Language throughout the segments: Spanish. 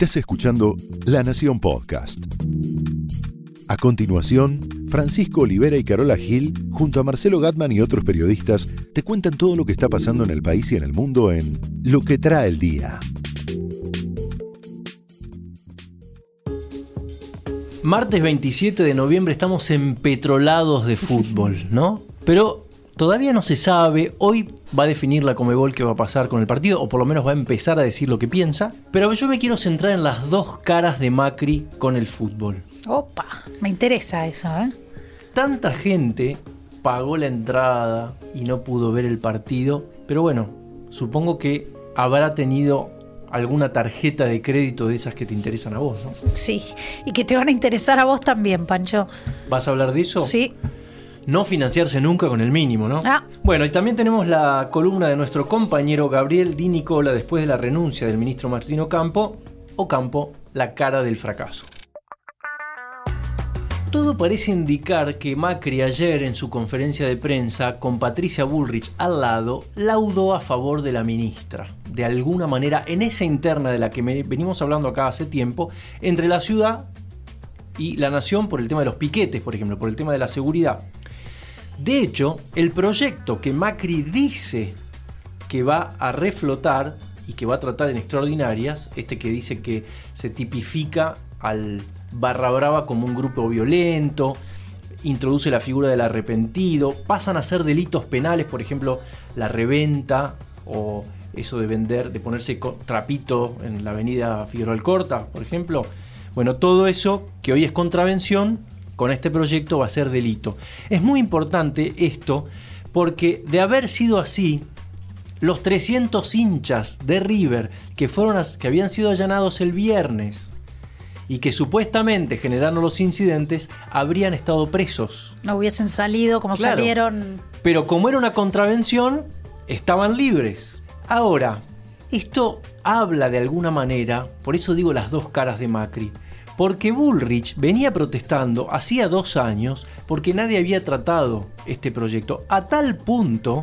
Estás escuchando La Nación Podcast. A continuación, Francisco Olivera y Carola Gil, junto a Marcelo Gatman y otros periodistas, te cuentan todo lo que está pasando en el país y en el mundo en Lo que trae el día. Martes 27 de noviembre estamos empetrolados de fútbol, ¿no? Pero todavía no se sabe, hoy va a definir la Comebol qué va a pasar con el partido, o por lo menos va a empezar a decir lo que piensa, pero yo me quiero centrar en las dos caras de Macri con el fútbol. Opa, me interesa eso, ¿eh? Tanta gente pagó la entrada y no pudo ver el partido, pero bueno, supongo que habrá tenido alguna tarjeta de crédito de esas que te interesan a vos, ¿no? Sí, y que te van a interesar a vos también, Pancho. ¿Vas a hablar de eso? Sí. No financiarse nunca con el mínimo, ¿no? Ah. Bueno, y también tenemos la columna de nuestro compañero Gabriel Di Nicola después de la renuncia del ministro Martino Campo, o Campo, la cara del fracaso. Todo parece indicar que Macri ayer en su conferencia de prensa con Patricia Bullrich al lado laudó a favor de la ministra. De alguna manera, en esa interna de la que venimos hablando acá hace tiempo, entre la ciudad y la nación por el tema de los piquetes, por ejemplo, por el tema de la seguridad. De hecho, el proyecto que Macri dice que va a reflotar y que va a tratar en extraordinarias, este que dice que se tipifica al barra brava como un grupo violento, introduce la figura del arrepentido, pasan a ser delitos penales, por ejemplo, la reventa o eso de vender, de ponerse trapito en la avenida Figueroa Alcorta, por ejemplo. Bueno, todo eso que hoy es contravención, con este proyecto va a ser delito. Es muy importante esto porque de haber sido así, los 300 hinchas de River que, fueron que habían sido allanados el viernes y que supuestamente generaron los incidentes habrían estado presos. No hubiesen salido como salieron. Pero como era una contravención, estaban libres. Ahora, esto habla de alguna manera, por eso digo las dos caras de Macri, porque Bullrich venía protestando hacía dos años porque nadie había tratado este proyecto, a tal punto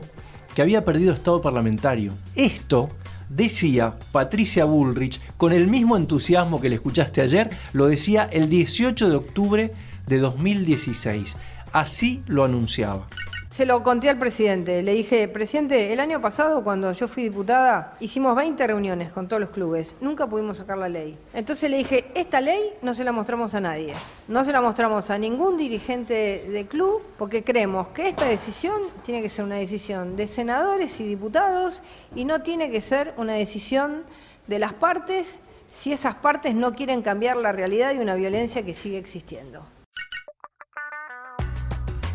que había perdido estado parlamentario. Esto decía Patricia Bullrich con el mismo entusiasmo que le escuchaste ayer, lo decía el 18 de octubre de 2016. Así lo anunciaba. Se lo conté al presidente. Le dije, presidente, el año pasado cuando yo fui diputada hicimos 20 reuniones con todos los clubes. Nunca pudimos sacar la ley. Entonces le dije, esta ley no se la mostramos a nadie. No se la mostramos a ningún dirigente de club porque creemos que esta decisión tiene que ser una decisión de senadores y diputados y no tiene que ser una decisión de las partes si esas partes no quieren cambiar la realidad de una violencia que sigue existiendo.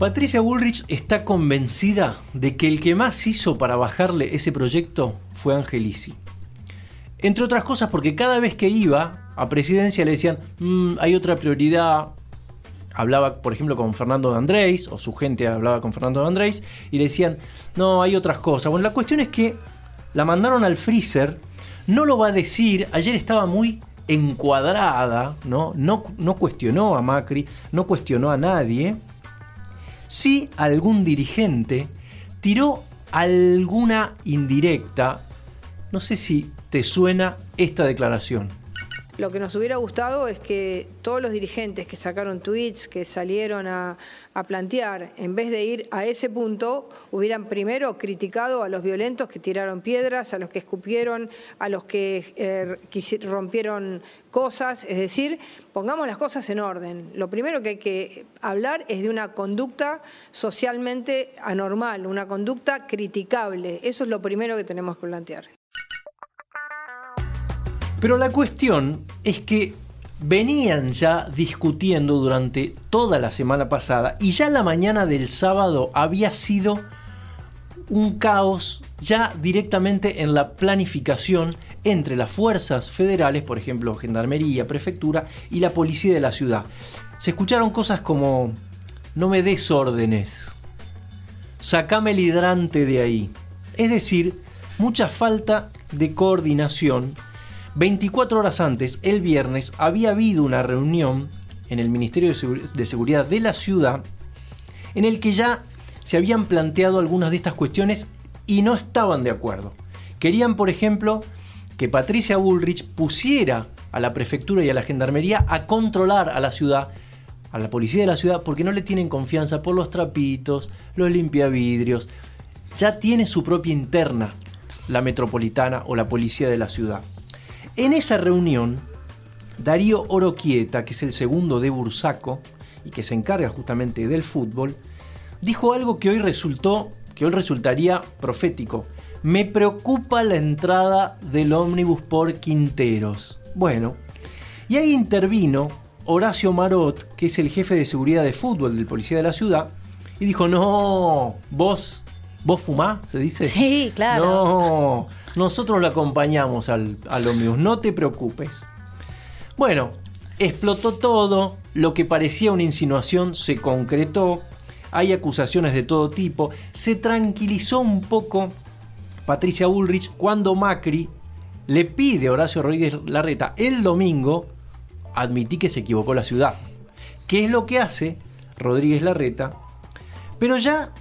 Patricia Bullrich está convencida de que el que más hizo para bajarle ese proyecto fue Angelici. Entre otras cosas porque cada vez que iba a presidencia le decían, mm, hay otra prioridad. Hablaba, por ejemplo, con Fernando de Andrés, o su gente hablaba con Fernando de Andrés, y le decían, no, hay otras cosas. Bueno, la cuestión es que la mandaron al freezer, no lo va a decir, ayer estaba muy encuadrada, ¿no? No, no cuestionó a Macri, no cuestionó a nadie, si algún dirigente tiró alguna indirecta. No sé si te suena esta declaración. Lo que nos hubiera gustado es que todos los dirigentes que sacaron tweets, que salieron a, plantear, en vez de ir a ese punto, hubieran primero criticado a los violentos que tiraron piedras, a los que escupieron, a los que eh, rompieron cosas. Es decir, pongamos las cosas en orden. Lo primero que hay que hablar es de una conducta socialmente anormal, una conducta criticable. Eso es lo primero que tenemos que plantear. Pero la cuestión es que venían ya discutiendo durante toda la semana pasada y ya la mañana del sábado había sido un caos ya directamente en la planificación entre las fuerzas federales, por ejemplo, Gendarmería, Prefectura y la policía de la ciudad. Se escucharon cosas como, no me des órdenes, sacame el hidrante de ahí. Es decir, mucha falta de coordinación 24 horas antes, el viernes, había habido una reunión en el Ministerio de Seguridad de la ciudad en el que ya se habían planteado algunas de estas cuestiones y no estaban de acuerdo. Querían, por ejemplo, que Patricia Bullrich pusiera a la prefectura y a la gendarmería a controlar a la ciudad, a la policía de la ciudad, porque no le tienen confianza por los trapitos, los limpiavidrios. Ya tiene su propia interna la metropolitana o la policía de la ciudad. En esa reunión, Darío Oroquieta, que es el segundo de Bursaco y que se encarga justamente del fútbol, dijo algo que hoy resultó, que hoy resultaría profético. Me preocupa la entrada del ómnibus por Quinteros. Bueno, y ahí intervino Horacio Marot, que es el jefe de seguridad de fútbol del policía de la ciudad, y dijo, no, vos, vos fumás, se dice. Sí, claro. No, nosotros lo acompañamos al, al ómnibus, no te preocupes. Bueno, explotó todo, lo que parecía una insinuación se concretó, hay acusaciones de todo tipo, se tranquilizó un poco Patricia Bullrich cuando Macri le pide a Horacio Rodríguez Larreta el domingo admití que se equivocó la ciudad. ¿Qué es lo que hace Rodríguez Larreta? Pero ya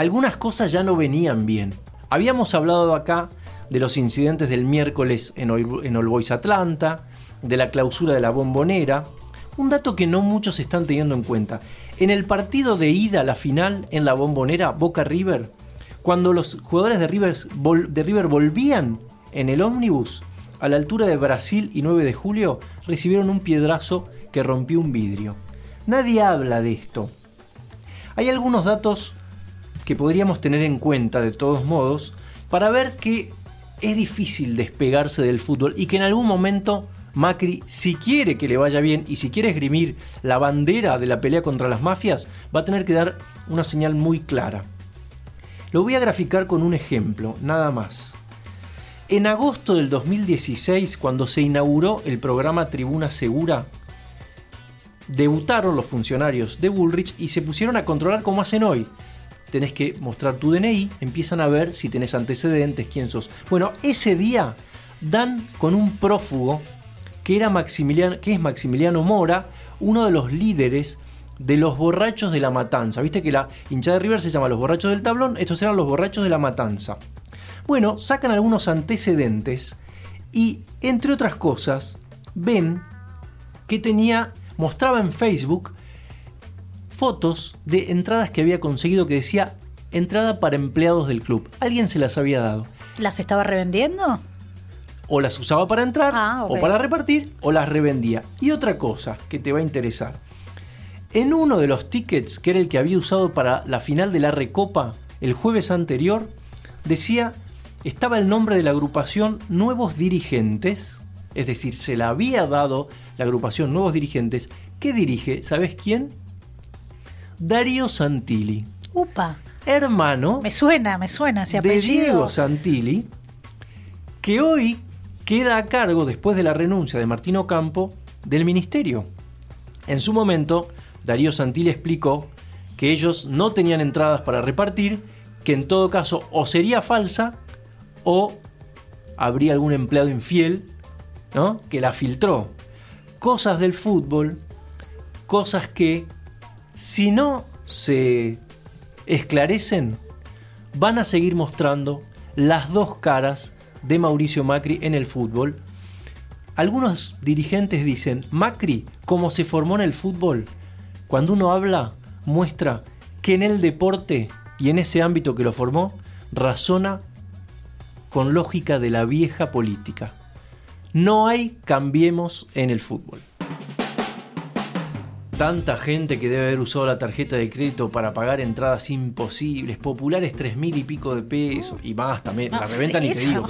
algunas cosas ya no venían bien. Habíamos hablado acá de los incidentes del miércoles en, All Boys Atlanta, de la clausura de la bombonera. Un dato que no muchos están teniendo en cuenta. En el partido de ida a la final en la bombonera Boca River, cuando los jugadores de River, de River volvían en el ómnibus, a la altura de Brasil y 9 de julio, recibieron un piedrazo que rompió un vidrio. Nadie habla de esto. Hay algunos datos que podríamos tener en cuenta de todos modos para ver que es difícil despegarse del fútbol y que en algún momento Macri, si quiere que le vaya bien y si quiere esgrimir la bandera de la pelea contra las mafias, va a tener que dar una señal muy clara. Lo voy a graficar con un ejemplo, nada más. En agosto del 2016, cuando se inauguró el programa Tribuna Segura, debutaron los funcionarios de Bullrich y se pusieron a controlar como hacen hoy. Tenés que mostrar tu DNI, empiezan a ver si tenés antecedentes, quién sos. Bueno, ese día dan con un prófugo que, era Maximiliano, que es Maximiliano Mora, uno de los líderes de los borrachos de la matanza. Viste que la hinchada de River se llama los borrachos del tablón, estos eran los borrachos de la matanza. Bueno, sacan algunos antecedentes y, entre otras cosas, ven que tenía, mostraba en Facebook fotos de entradas que había conseguido que decía entrada para empleados del club. Alguien se las había dado. ¿Las estaba revendiendo? O las usaba para entrar, ah, o para repartir, o las revendía. Y otra cosa que te va a interesar. En uno de los tickets, que era el que había usado para la final de la Recopa el jueves anterior, decía estaba el nombre de la agrupación Nuevos Dirigentes, es decir, se la había dado la agrupación Nuevos Dirigentes, que dirige, ¿sabes quién? Darío Santilli. Upa. Hermano. Me suena, me suena ese apellido. De Diego Santilli, que hoy queda a cargo, después de la renuncia de Martino Campo, del ministerio. En su momento, Darío Santilli explicó que ellos no tenían entradas para repartir, que en todo caso o sería falsa o habría algún empleado infiel ¿no? que la filtró. Cosas del fútbol, cosas que si no se esclarecen, van a seguir mostrando las dos caras de Mauricio Macri en el fútbol. Algunos dirigentes dicen, Macri, como se formó en el fútbol, cuando uno habla, muestra que en el deporte y en ese ámbito que lo formó, razona con lógica de la vieja política. No hay cambiemos en el fútbol. Tanta gente que debe haber usado la tarjeta de crédito para pagar entradas imposibles, populares tres mil y pico de pesos y más también. la reventa ni te digo.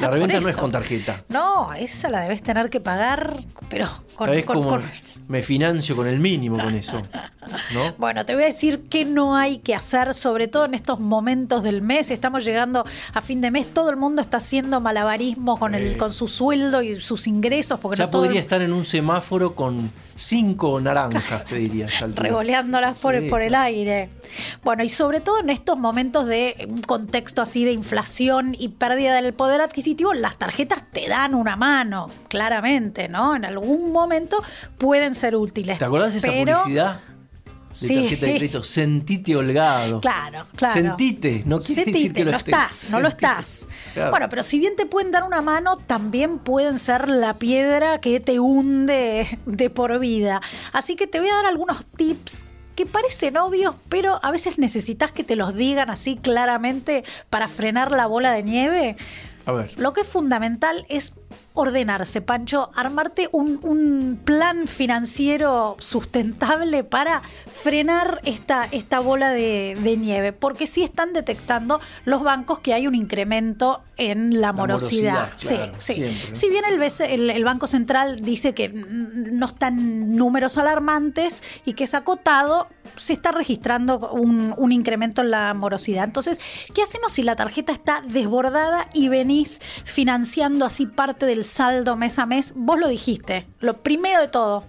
La reventa no es con tarjeta. No, esa la debes tener que pagar, pero con, con, me financio con el mínimo con eso. Bueno, te voy a decir qué no hay que hacer, sobre todo en estos momentos del mes. Estamos llegando a fin de mes, todo el mundo está haciendo malabarismo con, el, con su sueldo y sus ingresos. Porque ya podría estar en un semáforo con cinco naranjas, te diría. Revoleándolas por, por el aire. Bueno, y sobre todo en estos momentos de un contexto así de inflación y pérdida del poder adquisitivo, las tarjetas te dan una mano, claramente, ¿no? En algún momento pueden ser útiles. ¿Te acuerdas de esa publicidad? De tarjeta de crédito, sentite holgado. Claro, claro. Sentite, no quiere Sentite, decir que lo no estés. estás, no lo estás. Claro. Bueno, pero si bien te pueden dar una mano, también pueden ser la piedra que te hunde de por vida. Así que te voy a dar algunos tips que parecen obvios, pero a veces necesitas que te los digan así claramente para frenar la bola de nieve. A ver. Lo que es fundamental es ordenarse, Pancho, armarte un, un plan financiero sustentable para frenar esta, esta bola de, de nieve, porque sí están detectando los bancos que hay un incremento en la morosidad. morosidad, claro, sí, sí. siempre, ¿no? Si bien el, BC el, el Banco Central dice que no están números alarmantes y que es acotado, se está registrando un, incremento en la morosidad. Entonces, ¿qué hacemos si la tarjeta está desbordada y venís financiando así parte del saldo mes a mes? Vos lo dijiste, lo primero de todo.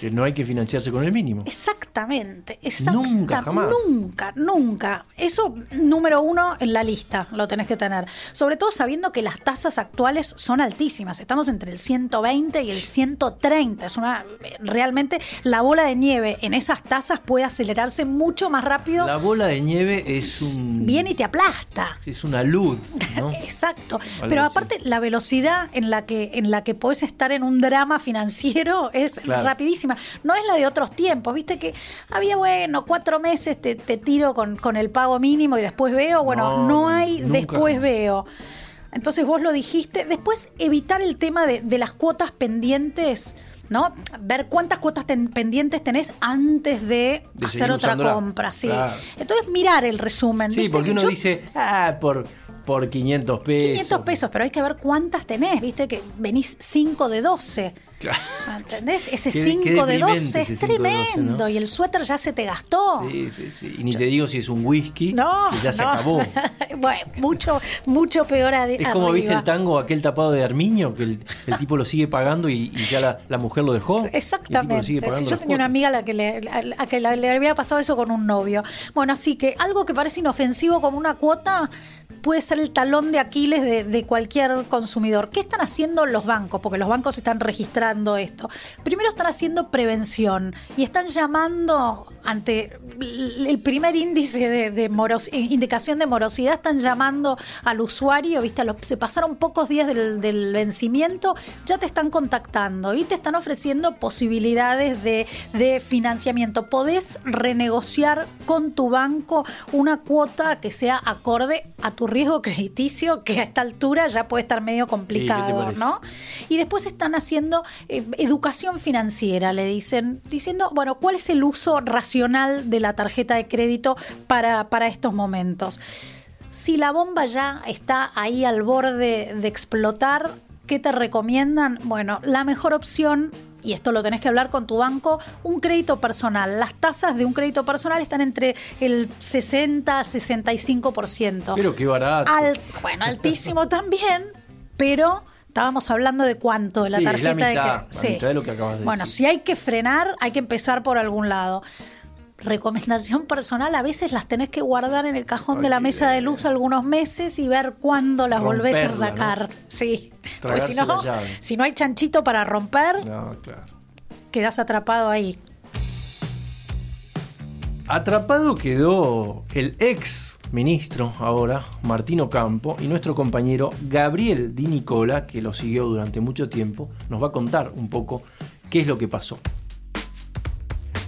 Que no hay que financiarse con el mínimo. Exactamente, exactamente. Nunca, jamás. Nunca, nunca. Eso, número uno en la lista, lo tenés que tener. Sobre todo sabiendo que las tasas actuales son altísimas. Estamos entre el 120 y el 130. Es una. Realmente la bola de nieve en esas tasas puede acelerarse mucho más rápido. La bola de nieve es un. Viene y te aplasta. Es una luz, ¿no? Exacto. Pero aparte, la velocidad en la que, en la que podés estar en un drama financiero es Claro. rapidísima. No es la de otros tiempos. Viste que había, bueno, cuatro meses te, te tiro con, con el pago mínimo y después veo. Bueno, No, no, hay nunca después veo. Entonces vos lo dijiste. Después, evitar el tema de, de las cuotas pendientes. ¿No? Ver cuántas cuotas ten- pendientes tenés antes de, De hacer otra usándola. compra, sí. Claro. Entonces mirar el resumen. Sí, ¿viste? porque uno Yo- dice, ah, por, por 500 pesos. 500 pesos, pero hay que ver cuántas tenés, viste que venís 5 de 12. ¿Entendés? Ese Qué- 5 qué de deprimente 12 es ese 5 de 12, tremendo ¿no? y el suéter ya se te gastó. Sí, sí, sí. Y ni te digo si es un whisky, No, que ya se acabó. bueno, mucho, mucho peor ade- Es como viste el tango aquel tapado de Armiño, que el, el tipo lo sigue pagando y, y ya la, la mujer lo dejó. lo Exactamente. Sí, yo tenía una amiga a la que, a le había pasado eso con un novio. Bueno, así que algo que parece inofensivo como una cuota puede ser el talón de Aquiles de, cualquier consumidor. ¿Qué están haciendo los bancos? Porque los bancos están registrando esto. Primero están haciendo prevención y están llamando ante el primer índice de, de moros- indicación de morosidad, están llamando al usuario, ¿viste? Los- se pasaron pocos días del, del vencimiento, ya te están contactando y te están ofreciendo posibilidades de, de financiamiento. Podés renegociar con tu banco una cuota que sea acorde a tu riesgo crediticio, que a esta altura ya puede estar medio complicado, parece? ¿no? Y después están haciendo eh, educación financiera, le dicen, diciendo, bueno, ¿cuál es el uso racional de la tarjeta de crédito para, para estos momentos? Si la bomba ya está ahí al borde de explotar, ¿qué te recomiendan? Bueno, la mejor opción y esto lo tenés que hablar con tu banco, un crédito personal. Las tasas de un crédito personal están entre el 60 a 65%. Pero qué barato. Al- bueno, altísimo también, pero estábamos hablando de cuánto de la Sí, es tarjeta la mitad, de la que mitad de lo que acabas de Bueno, decir. si hay que frenar, hay que empezar por algún lado. Recomendación personal, a veces las tenés que guardar en el cajón Ay, de la mesa de luz algunos meses y ver cuándo las volvés a sacar. Sí. Porque si no, si no hay chanchito para romper, No, claro. quedás atrapado ahí. Atrapado quedó el ex ministro ahora, Martino Campo, y nuestro compañero Gabriel Di Nicola, que lo siguió durante mucho tiempo, nos va a contar un poco qué es lo que pasó.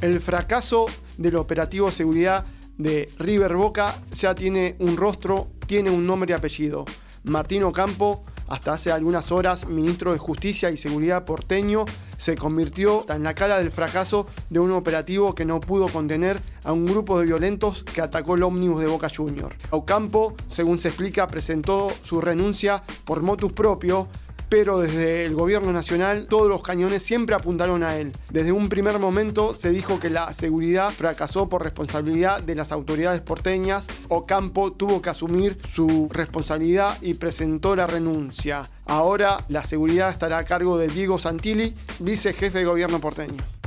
El fracaso del operativo seguridad de River Boca ya tiene un rostro, tiene un nombre y apellido. Martino Campo, hasta hace algunas horas ministro de Justicia y Seguridad porteño, se convirtió en la cara del fracaso de un operativo que no pudo contener a un grupo de violentos que atacó el ómnibus de Boca Junior. Ocampo, según se explica, presentó su renuncia por motus propio, pero desde el gobierno nacional todos los cañones siempre apuntaron a él. Desde un primer momento se dijo que la seguridad fracasó por responsabilidad de las autoridades porteñas. Ocampo tuvo que asumir su responsabilidad y presentó la renuncia. Ahora la seguridad estará a cargo de Diego Santilli, vicejefe de gobierno porteño.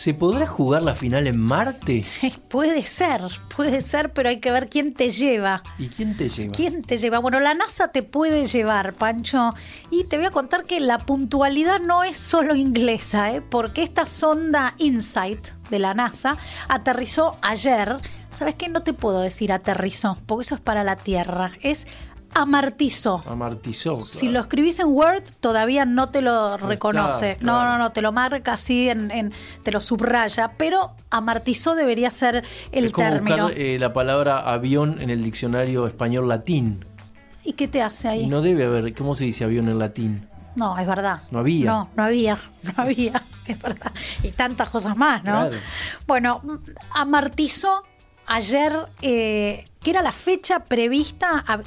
¿Se podrá jugar la final en Marte? puede ser, puede ser, pero hay que ver quién te lleva. ¿Y quién te lleva? ¿Quién te lleva? Bueno, la NASA te puede llevar, Pancho. Y te voy a contar que la puntualidad no es solo inglesa, ¿eh? porque esta sonda InSight de la NASA aterrizó ayer. ¿Sabes qué? No te puedo decir aterrizó, porque eso es para la Tierra. Es amartizó. Amartizó. Si lo escribís en Word, todavía no te lo reconoce. No, no, no, te lo marca así, en, te lo subraya, pero amartizó debería ser el es como término. Buscar, eh, la palabra avión en el diccionario español latín. ¿Y qué te hace ahí? No debe haber, ¿cómo se dice avión en latín? No, es verdad. No había. No, no había, no había, es verdad. Y tantas cosas más, ¿no? Claro. Bueno, amartizó ayer, eh, que era la fecha prevista, a-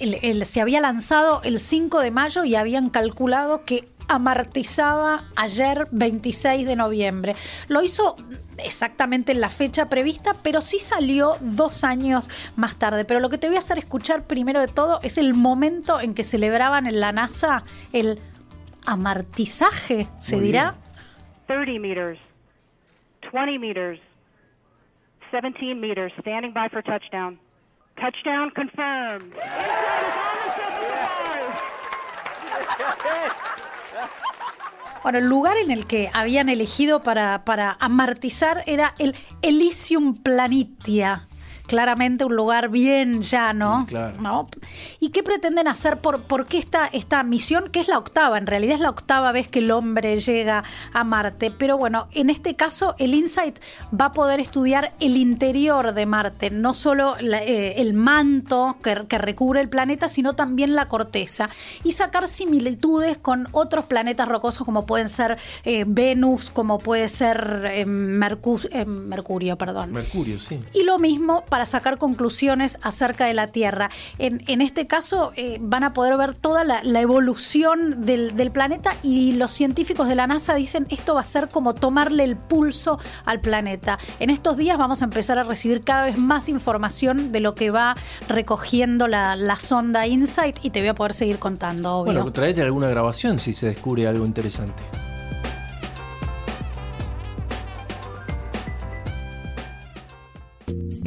el- el- se había lanzado el 5 de mayo y habían calculado que amartizaba ayer 26 de noviembre. Lo hizo exactamente en la fecha prevista, pero sí salió dos años más tarde. Pero lo que te voy a hacer escuchar primero de todo es el momento en que celebraban en la NASA el amartizaje, se Muy dirá. bien. 30 meters, 20 meters, 17 meters, standing by for touchdown. Touchdown confirmed. Bueno, el lugar en el que habían elegido para, para era el Elysium Planitia. Claramente un lugar bien llano. Mm, claro. ¿no? ¿Y qué pretenden hacer? ¿Por, por qué esta, esta misión? Que es la octava, en realidad es la octava vez que el hombre llega a Marte. Pero bueno, en este caso el InSight va a poder estudiar el interior de Marte, no solo la- eh, el manto que, que recubre el planeta, sino también la corteza. Y sacar similitudes con otros planetas rocosos como pueden ser eh, Venus, como puede ser eh, Mercu- Mercurio. Perdón. Mercurio, sí. Y lo mismo para sacar conclusiones acerca de la Tierra. En, este caso eh, van a poder ver toda la, evolución del, planeta y los científicos de la NASA dicen esto va a ser como tomarle el pulso al planeta. En estos días vamos a empezar a recibir cada vez más información de lo que va recogiendo la, sonda InSight y te voy a poder seguir contando. Bueno, traete alguna grabación si se descubre algo interesante.